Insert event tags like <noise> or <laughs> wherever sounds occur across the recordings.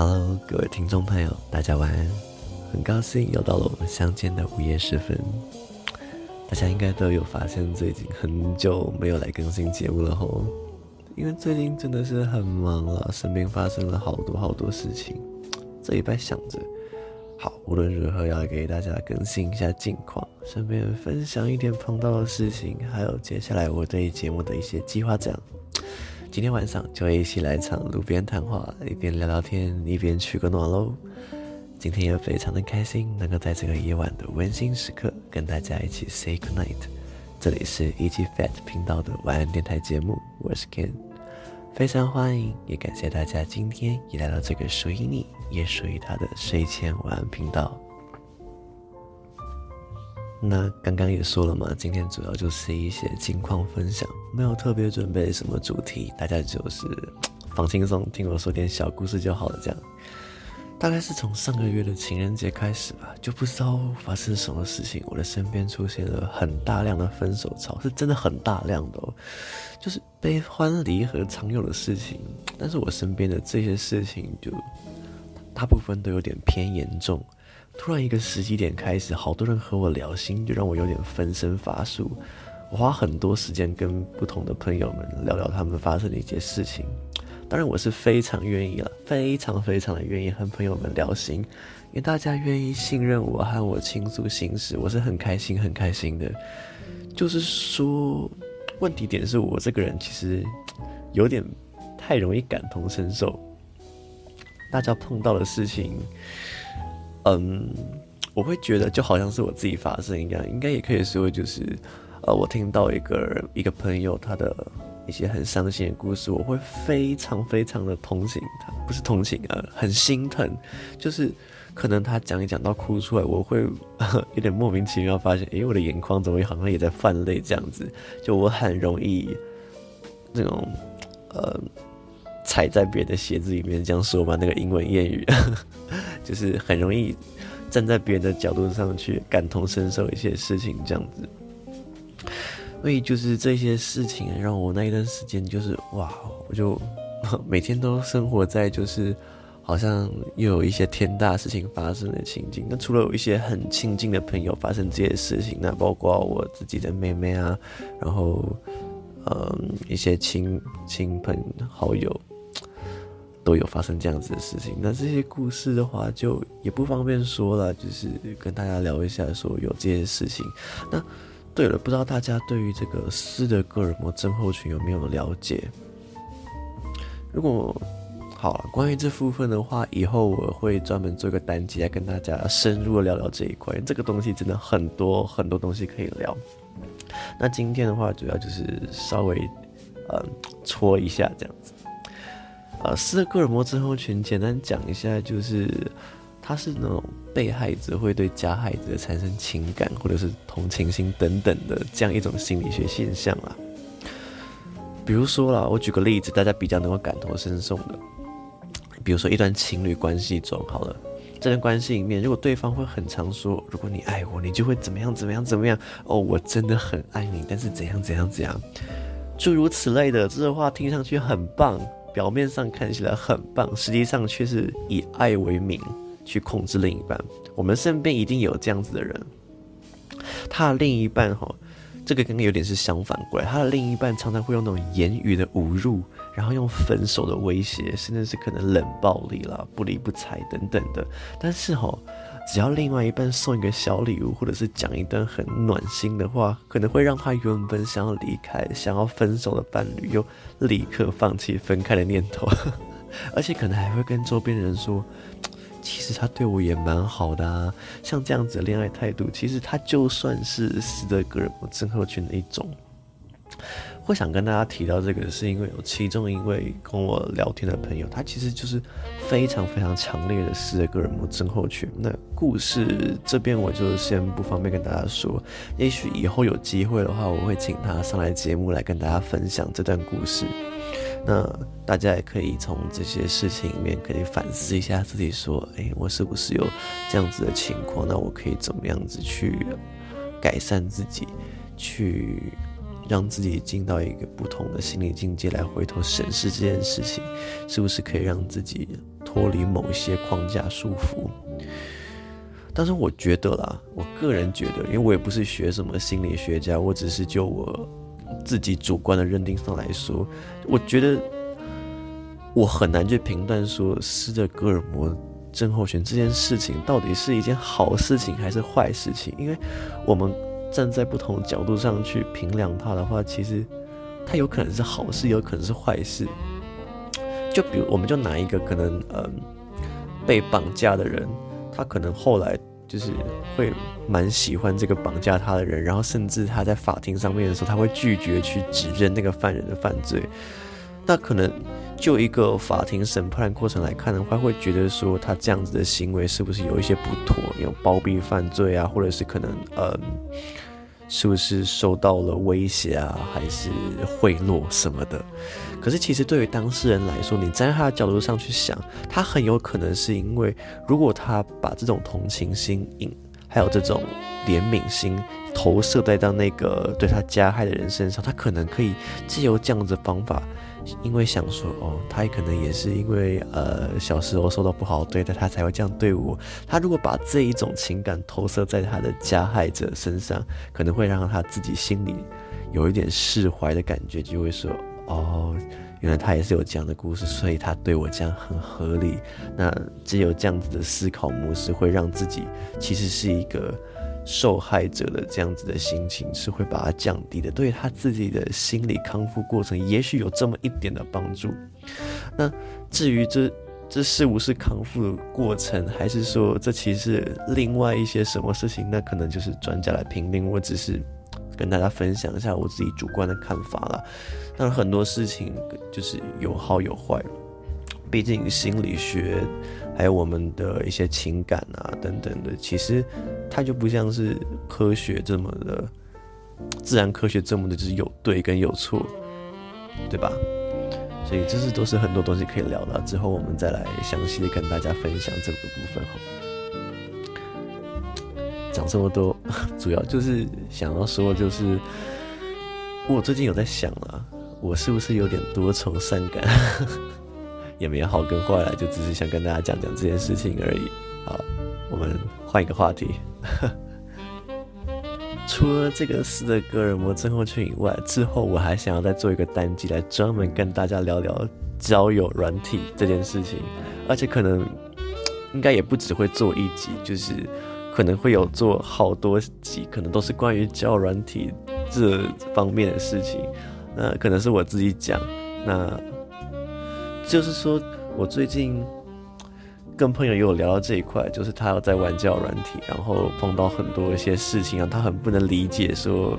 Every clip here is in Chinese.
Hello，各位听众朋友，大家晚安。很高兴又到了我们相见的午夜时分。大家应该都有发现，最近很久没有来更新节目了吼，因为最近真的是很忙了，身边发生了好多好多事情。这礼拜想着，好，无论如何要给大家更新一下近况，顺便分享一点碰到的事情，还有接下来我对节目的一些计划。这样，今天晚上就会一起来场路边谈话，一边聊聊天，一边取个暖喽。今天也非常的开心，能够在这个夜晚的温馨时刻跟大家一起 say good night。这里是 EG Fat 频道的晚安电台节目，我是 Ken，非常欢迎，也感谢大家今天也来到这个属于你。也属于他的睡前晚安频道。那刚刚也说了嘛，今天主要就是一些近况分享，没有特别准备什么主题，大家就是放轻松，听我说点小故事就好了。这样，大概是从上个月的情人节开始吧，就不知道发生什么事情，我的身边出现了很大量的分手潮，是真的很大量的哦，就是悲欢离合常有的事情，但是我身边的这些事情就。大部分都有点偏严重，突然一个时机点开始，好多人和我聊心，就让我有点分身乏术。我花很多时间跟不同的朋友们聊聊他们发生的一些事情。当然，我是非常愿意了，<laughs> 非常非常的愿意和朋友们聊心，因为大家愿意信任我和我倾诉心事，我是很开心很开心的。就是说，问题点是我这个人其实有点太容易感同身受。大家碰到的事情，嗯，我会觉得就好像是我自己发生一样，应该也可以说就是，呃，我听到一个一个朋友他的一些很伤心的故事，我会非常非常的同情他，不是同情啊，很心疼，就是可能他讲一讲到哭出来，我会 <laughs> 有点莫名其妙发现，诶，我的眼眶怎么好像也在泛泪这样子，就我很容易那种，呃。踩在别人的鞋子里面，这样说嘛？那个英文谚语，<laughs> 就是很容易站在别人的角度上去感同身受一些事情，这样子。所以就是这些事情让我那一段时间就是哇，我就 <laughs> 每天都生活在就是好像又有一些天大事情发生的情景。那除了有一些很亲近的朋友发生这些事情，那包括我自己的妹妹啊，然后嗯一些亲亲朋好友。都有发生这样子的事情，那这些故事的话就也不方便说了，就是跟大家聊一下，说有这些事情。那对了，不知道大家对于这个斯德哥尔摩症候群有没有了解？如果好了，关于这部分的话，以后我会专门做一个单集来跟大家深入的聊聊这一块，这个东西真的很多很多东西可以聊。那今天的话，主要就是稍微嗯戳一下这样子。呃，斯德哥尔摩症候群，简单讲一下，就是他是那种被害者会对加害者产生情感或者是同情心等等的这样一种心理学现象啦。比如说啦，我举个例子，大家比较能够感同身受的，比如说一段情侣关系中，好了，这段关系里面，如果对方会很常说，如果你爱我，你就会怎么样怎么样怎么样，哦，我真的很爱你，但是怎样怎样怎样，诸如此类的，这个话听上去很棒。表面上看起来很棒，实际上却是以爱为名去控制另一半。我们身边一定有这样子的人，他的另一半哈，这个刚刚有点是相反过来，他的另一半常常会用那种言语的侮辱，然后用分手的威胁，甚至是可能冷暴力啦、不理不睬等等的。但是哈。只要另外一半送一个小礼物，或者是讲一段很暖心的话，可能会让他原本想要离开、想要分手的伴侣，又立刻放弃分开的念头，<laughs> 而且可能还会跟周边人说，其实他对我也蛮好的啊。像这样子的恋爱态度，其实他就算是斯德哥尔摩症候群的一种。会想跟大家提到这个，是因为有其中一位跟我聊天的朋友，他其实就是非常非常强烈的斯德哥尔摩症候群。那故事这边我就先不方便跟大家说，也许以后有机会的话，我会请他上来节目来跟大家分享这段故事。那大家也可以从这些事情里面可以反思一下自己，说，诶，我是不是有这样子的情况？那我可以怎么样子去改善自己，去。让自己进到一个不同的心理境界来回头审视这件事情，是不是可以让自己脱离某些框架束缚。但是我觉得啦，我个人觉得，因为我也不是学什么心理学家，我只是就我自己主观的认定上来说，我觉得我很难去评断说斯德哥尔摩症候群这件事情到底是一件好事情还是坏事情，因为我们站在不同角度上去评量它的话，其实它有可能是好事，有可能是坏事。就比如，我们就拿一个可能，嗯，被绑架的人，他可能后来就是会蛮喜欢这个绑架他的人，然后甚至他在法庭上面的时候，他会拒绝去指认那个犯人的犯罪。那可能就一个法庭审判过程来看的话，会觉得说他这样子的行为是不是有一些不妥，有包庇犯罪啊，或者是可能，嗯。是不是受到了威胁啊，还是贿赂什么的？可是其实对于当事人来说，你站在他的角度上去想，他很有可能是因为，如果他把这种同情心、还有这种怜悯心投射在到那个对他加害的人身上，他可能可以借由这样子方法。因为想说哦，他可能也是因为呃小时候受到不好对待，他才会这样对我。他如果把这一种情感投射在他的加害者身上，可能会让他自己心里有一点释怀的感觉，就会说哦，原来他也是有这样的故事，所以他对我这样很合理。那只有这样子的思考模式，会让自己其实是一个。受害者的这样子的心情是会把它降低的，对他自己的心理康复过程，也许有这么一点的帮助。那至于这这是不是康复的过程，还是说这其实是另外一些什么事情，那可能就是专家来评定。我只是跟大家分享一下我自己主观的看法啦。但很多事情就是有好有坏，毕竟心理学。还有我们的一些情感啊，等等的，其实它就不像是科学这么的，自然科学这么的，就是有对跟有错，对吧？所以这是都是很多东西可以聊的，之后我们再来详细的跟大家分享这个部分哈。讲这么多，主要就是想要说，就是我最近有在想啊，我是不是有点多愁善感？也没有好跟坏了，就只是想跟大家讲讲这件事情而已。好，我们换一个话题。除了这个斯德哥尔摩症候群以外，之后我还想要再做一个单集来专门跟大家聊聊交友软体这件事情，而且可能应该也不只会做一集，就是可能会有做好多集，可能都是关于交友软体这方面的事情。那可能是我自己讲，那。就是说，我最近跟朋友也有聊到这一块，就是他要在玩教软体，然后碰到很多一些事情，啊他很不能理解，说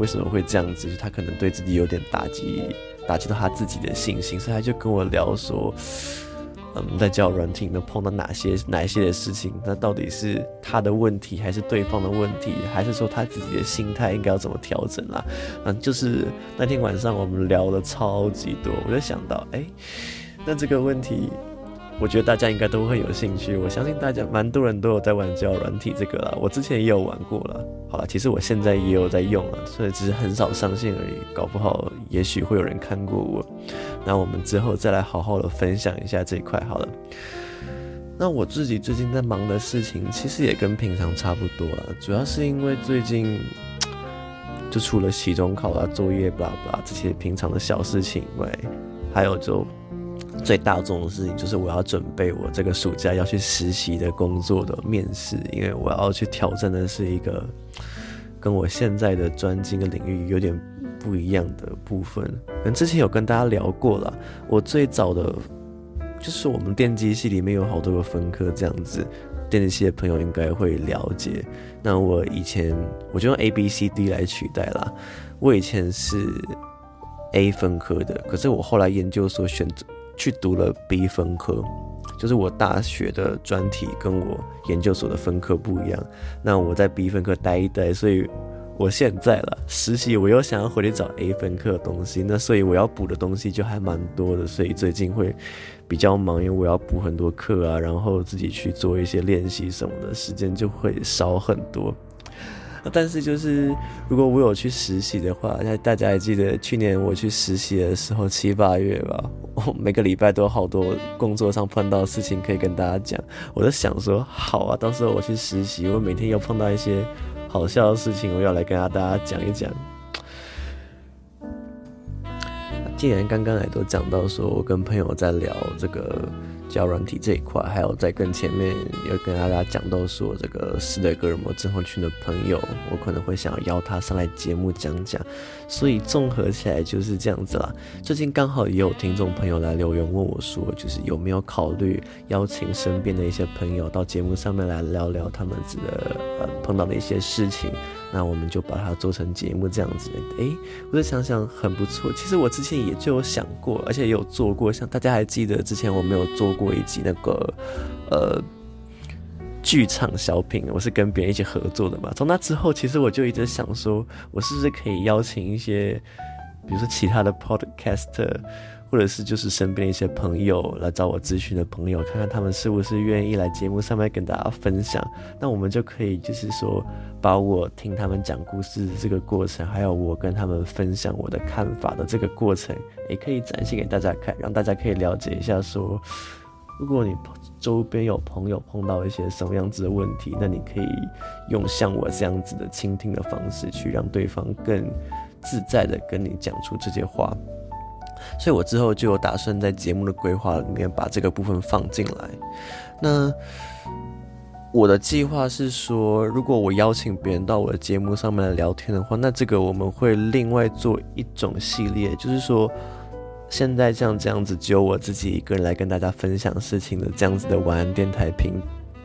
为什么会这样子，他可能对自己有点打击，打击到他自己的信心，所以他就跟我聊说，嗯，在教软体能碰到哪些哪些的事情，那到底是他的问题，还是对方的问题，还是说他自己的心态应该要怎么调整啦？嗯，就是那天晚上我们聊了超级多，我就想到，哎。那这个问题，我觉得大家应该都会有兴趣。我相信大家蛮多人都有在玩交软体这个啦，我之前也有玩过了。好了，其实我现在也有在用了，所以只是很少上线而已。搞不好，也许会有人看过我。那我们之后再来好好的分享一下这一块好了。那我自己最近在忙的事情，其实也跟平常差不多了，主要是因为最近就除了期中考啊、作业、blah blah 这些平常的小事情以外，还有就。最大众的事情就是我要准备我这个暑假要去实习的工作的面试，因为我要去挑战的是一个跟我现在的专精的领域有点不一样的部分。可能之前有跟大家聊过了，我最早的就是我们电机系里面有好多个分科这样子，电机系的朋友应该会了解。那我以前我就用 A B C D 来取代啦，我以前是 A 分科的，可是我后来研究所选择。去读了 B 分科，就是我大学的专题跟我研究所的分科不一样。那我在 B 分科待一待，所以我现在了实习，我又想要回去找 A 分科的东西，那所以我要补的东西就还蛮多的，所以最近会比较忙，因为我要补很多课啊，然后自己去做一些练习什么的，时间就会少很多。但是就是如果我有去实习的话，那大家还记得去年我去实习的时候七八月吧？我每个礼拜都有好多工作上碰到的事情可以跟大家讲。我就想说，好啊，到时候我去实习，我每天又碰到一些好笑的事情，我要来跟大家讲一讲。既然刚刚也都讲到说，我跟朋友在聊这个。交软体这一块，还有在跟前面有跟大家讲到说，这个斯德哥尔摩症候群的朋友，我可能会想要邀他上来节目讲讲，所以综合起来就是这样子啦。最近刚好也有听众朋友来留言问我说，就是有没有考虑邀请身边的一些朋友到节目上面来聊聊他们的呃碰到的一些事情。那我们就把它做成节目这样子，哎、欸，我就想想很不错。其实我之前也就有想过，而且也有做过。像大家还记得之前我没有做过一集那个呃剧场小品，我是跟别人一起合作的嘛。从那之后，其实我就一直想说，我是不是可以邀请一些，比如说其他的 podcaster。或者是就是身边的一些朋友来找我咨询的朋友，看看他们是不是愿意来节目上面跟大家分享。那我们就可以就是说，把我听他们讲故事的这个过程，还有我跟他们分享我的看法的这个过程，也可以展现给大家看，让大家可以了解一下说，如果你周边有朋友碰到一些什么样子的问题，那你可以用像我这样子的倾听的方式，去让对方更自在的跟你讲出这些话。所以我之后就有打算在节目的规划里面把这个部分放进来。那我的计划是说，如果我邀请别人到我的节目上面来聊天的话，那这个我们会另外做一种系列，就是说，现在像这样子只有我自己一个人来跟大家分享事情的这样子的晚安电台频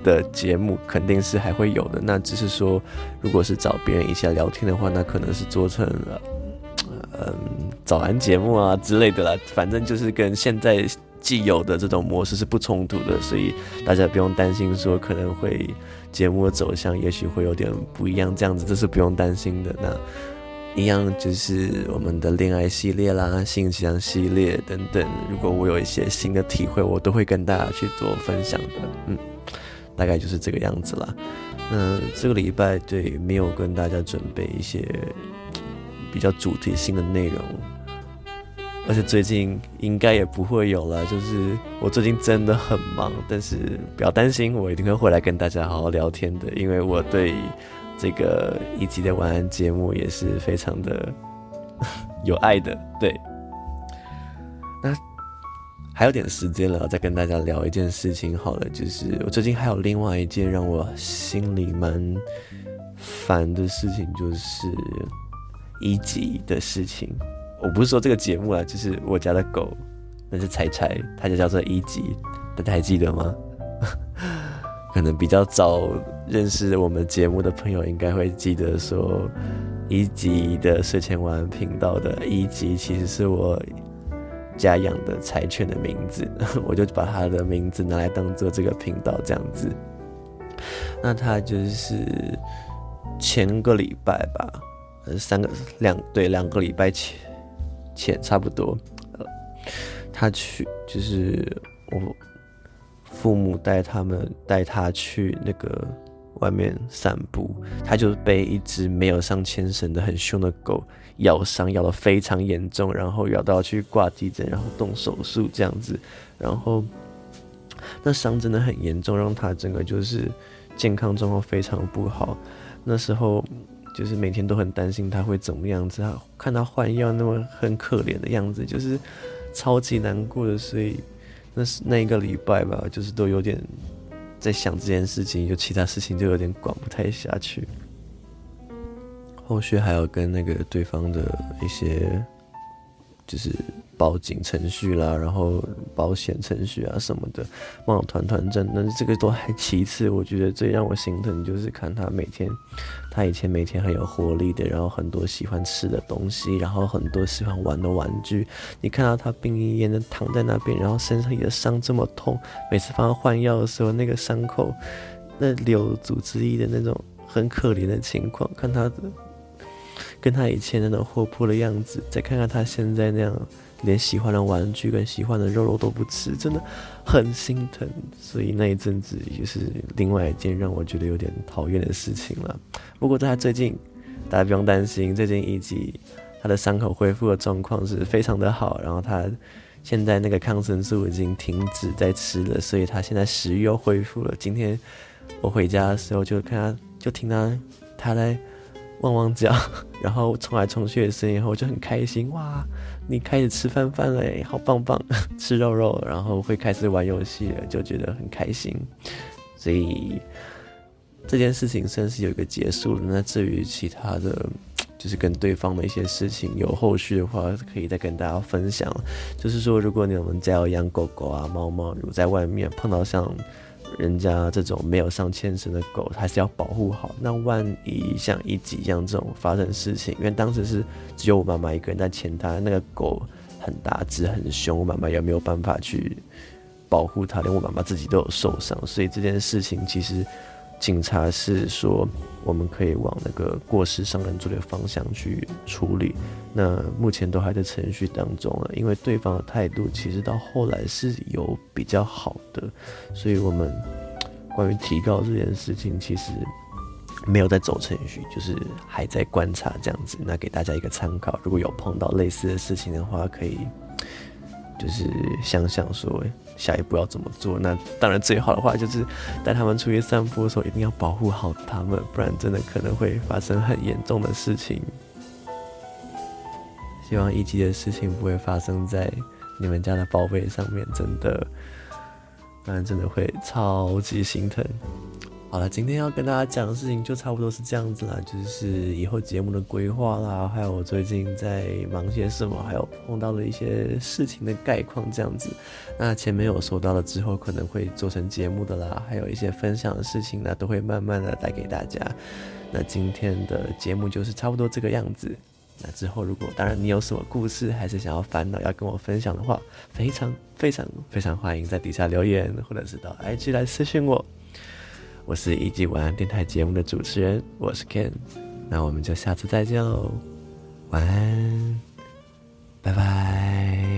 的节目，肯定是还会有的。那只是说，如果是找别人一起来聊天的话，那可能是做成了。嗯，早安节目啊之类的啦，反正就是跟现在既有的这种模式是不冲突的，所以大家不用担心说可能会节目的走向也许会有点不一样，这样子这是不用担心的。那一样就是我们的恋爱系列啦、性向系列等等，如果我有一些新的体会，我都会跟大家去做分享的。嗯，大概就是这个样子啦。那这个礼拜对没有跟大家准备一些。比较主题性的内容，而且最近应该也不会有了。就是我最近真的很忙，但是不要担心，我一定会回来跟大家好好聊天的。因为我对这个一集的晚安节目也是非常的 <laughs> 有爱的。对，那还有点时间了，再跟大家聊一件事情好了。就是我最近还有另外一件让我心里蛮烦的事情，就是。一集的事情，我不是说这个节目啊，就是我家的狗，那是柴柴，它就叫做一集，大家还记得吗？<laughs> 可能比较早认识我们节目的朋友，应该会记得说，一集的睡前玩频道的一集，其实是我家养的柴犬的名字，<laughs> 我就把它的名字拿来当做这个频道这样子。那它就是前个礼拜吧。三个两对两个礼拜前前差不多，呃，他去就是我父母带他们带他去那个外面散步，他就被一只没有上牵绳的很凶的狗咬伤，咬得非常严重，然后咬到去挂急诊，然后动手术这样子，然后那伤真的很严重，让他整个就是健康状况非常不好，那时候。就是每天都很担心他会怎么样子，他看他换药那么很可怜的样子，就是超级难过的。所以那是那一个礼拜吧，就是都有点在想这件事情，就其他事情就有点管不太下去。后续还有跟那个对方的一些就是。报警程序啦，然后保险程序啊什么的，忙得团团转。但是这个都还其次，我觉得最让我心疼就是看他每天，他以前每天很有活力的，然后很多喜欢吃的东西，然后很多喜欢玩的玩具。你看到他病恹恹的躺在那边，然后身上也伤这么痛，每次帮他换药的时候，那个伤口那流组织液的那种很可怜的情况，看他的跟他以前那种活泼的样子，再看看他现在那样。连喜欢的玩具跟喜欢的肉肉都不吃，真的很心疼。所以那一阵子也是另外一件让我觉得有点讨厌的事情了。不过在他最近，大家不用担心，最近一集他的伤口恢复的状况是非常的好。然后他现在那个抗生素已经停止在吃了，所以他现在食欲又恢复了。今天我回家的时候就看他，就听他他在汪汪叫，<laughs> 然后冲来冲去的声音，然后我就很开心哇！你开始吃饭饭了，好棒棒，<laughs> 吃肉肉，然后会开始玩游戏了，就觉得很开心。所以这件事情算是有一个结束了。那至于其他的，就是跟对方的一些事情有后续的话，可以再跟大家分享。就是说，如果你们家有养狗狗啊、猫猫，如果在外面碰到像人家这种没有上牵绳的狗，还是要保护好。那万一像一级一样这种发生事情，因为当时是只有我妈妈一个人在牵它，那个狗很大只很凶，我妈妈也没有办法去。保护它，连我妈妈自己都有受伤，所以这件事情其实警察是说我们可以往那个过失伤人罪的方向去处理。那目前都还在程序当中了，因为对方的态度其实到后来是有比较好的，所以我们关于提告这件事情其实没有在走程序，就是还在观察这样子。那给大家一个参考，如果有碰到类似的事情的话，可以。就是想想说，下一步要怎么做？那当然最好的话就是带他们出去散步的时候，一定要保护好他们，不然真的可能会发生很严重的事情。希望一级的事情不会发生在你们家的宝贝上面，真的，不然真的会超级心疼。好了，今天要跟大家讲的事情就差不多是这样子啦，就是以后节目的规划啦，还有我最近在忙些什么，还有碰到的一些事情的概况这样子。那前面有说到了之后可能会做成节目的啦，还有一些分享的事情呢，都会慢慢的带给大家。那今天的节目就是差不多这个样子。那之后如果当然你有什么故事，还是想要烦恼要跟我分享的话，非常非常非常欢迎在底下留言，或者是到 IG 来私信我。我是一级晚安电台节目的主持人，我是 Ken，那我们就下次再见喽，晚安，拜拜。